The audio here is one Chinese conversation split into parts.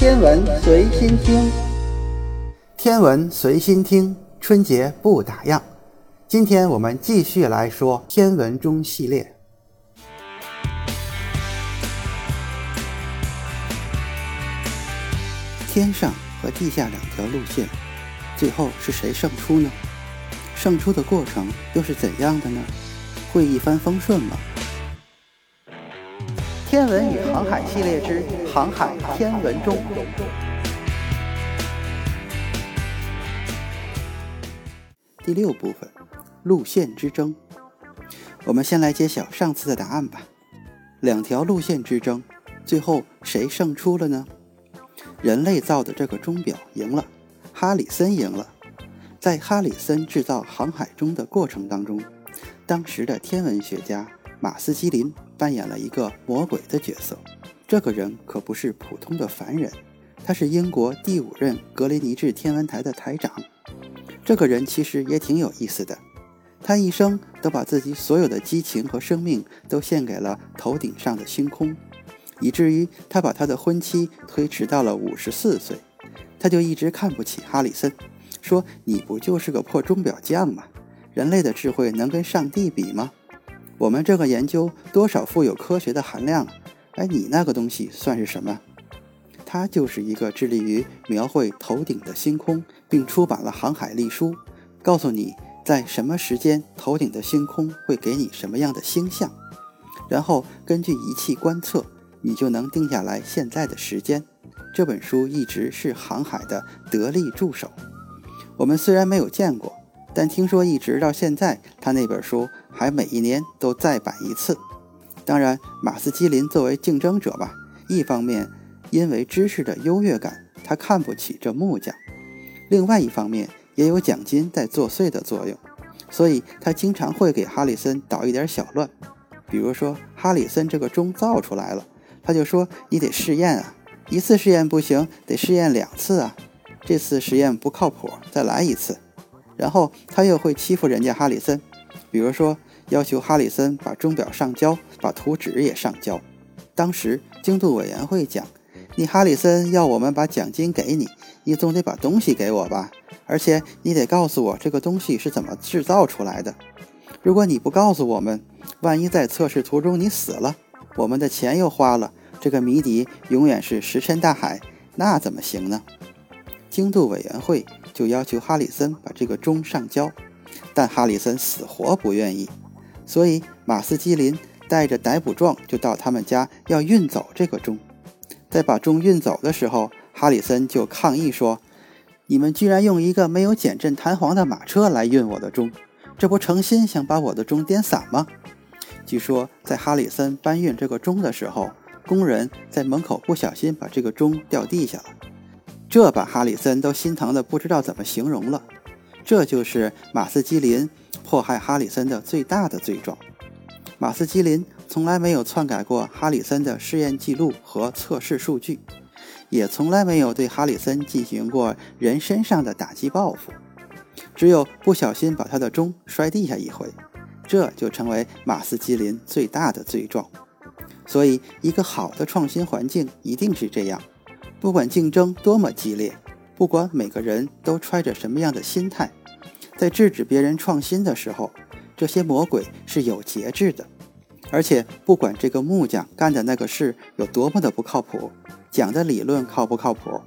天文随心听，天文随心听，春节不打烊。今天我们继续来说天文钟系列。天上和地下两条路线，最后是谁胜出呢？胜出的过程又是怎样的呢？会一帆风顺吗？天文与航海系列之航海天文钟。第六部分，路线之争。我们先来揭晓上次的答案吧。两条路线之争，最后谁胜出了呢？人类造的这个钟表赢了，哈里森赢了。在哈里森制造航海钟的过程当中，当时的天文学家马斯基林。扮演了一个魔鬼的角色，这个人可不是普通的凡人，他是英国第五任格林尼治天文台的台长。这个人其实也挺有意思的，他一生都把自己所有的激情和生命都献给了头顶上的星空，以至于他把他的婚期推迟到了五十四岁。他就一直看不起哈里森，说：“你不就是个破钟表匠吗？人类的智慧能跟上帝比吗？”我们这个研究多少富有科学的含量？而，你那个东西算是什么？它就是一个致力于描绘头顶的星空，并出版了航海历书，告诉你在什么时间头顶的星空会给你什么样的星象，然后根据仪器观测，你就能定下来现在的时间。这本书一直是航海的得力助手。我们虽然没有见过。但听说一直到现在，他那本书还每一年都再版一次。当然，马斯基林作为竞争者吧，一方面因为知识的优越感，他看不起这木匠；另外一方面也有奖金在作祟的作用，所以他经常会给哈里森捣一点小乱。比如说，哈里森这个钟造出来了，他就说：“你得试验啊，一次试验不行，得试验两次啊。这次实验不靠谱，再来一次。”然后他又会欺负人家哈里森，比如说要求哈里森把钟表上交，把图纸也上交。当时精度委员会讲：“你哈里森要我们把奖金给你，你总得把东西给我吧？而且你得告诉我这个东西是怎么制造出来的。如果你不告诉我们，万一在测试途中你死了，我们的钱又花了，这个谜底永远是石沉大海，那怎么行呢？”精度委员会。就要求哈里森把这个钟上交，但哈里森死活不愿意，所以马斯基林带着逮捕状就到他们家要运走这个钟。在把钟运走的时候，哈里森就抗议说：“你们居然用一个没有减震弹簧的马车来运我的钟，这不诚心想把我的钟颠散吗？”据说在哈里森搬运这个钟的时候，工人在门口不小心把这个钟掉地下了。这把哈里森都心疼的不知道怎么形容了。这就是马斯基林迫害哈里森的最大的罪状。马斯基林从来没有篡改过哈里森的试验记录和测试数据，也从来没有对哈里森进行过人身上的打击报复，只有不小心把他的钟摔地下一回，这就成为马斯基林最大的罪状。所以，一个好的创新环境一定是这样。不管竞争多么激烈，不管每个人都揣着什么样的心态，在制止别人创新的时候，这些魔鬼是有节制的。而且，不管这个木匠干的那个事有多么的不靠谱，讲的理论靠不靠谱，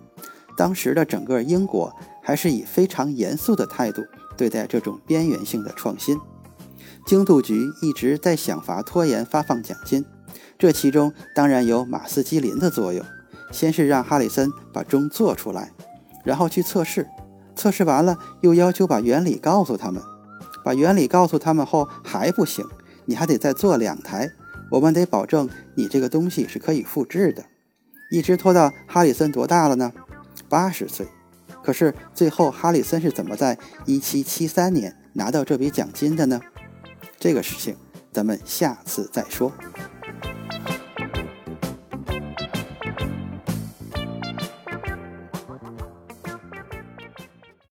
当时的整个英国还是以非常严肃的态度对待这种边缘性的创新。精度局一直在想法拖延发放奖金，这其中当然有马斯基林的作用。先是让哈里森把钟做出来，然后去测试，测试完了又要求把原理告诉他们，把原理告诉他们后还不行，你还得再做两台，我们得保证你这个东西是可以复制的，一直拖到哈里森多大了呢？八十岁。可是最后哈里森是怎么在一七七三年拿到这笔奖金的呢？这个事情咱们下次再说。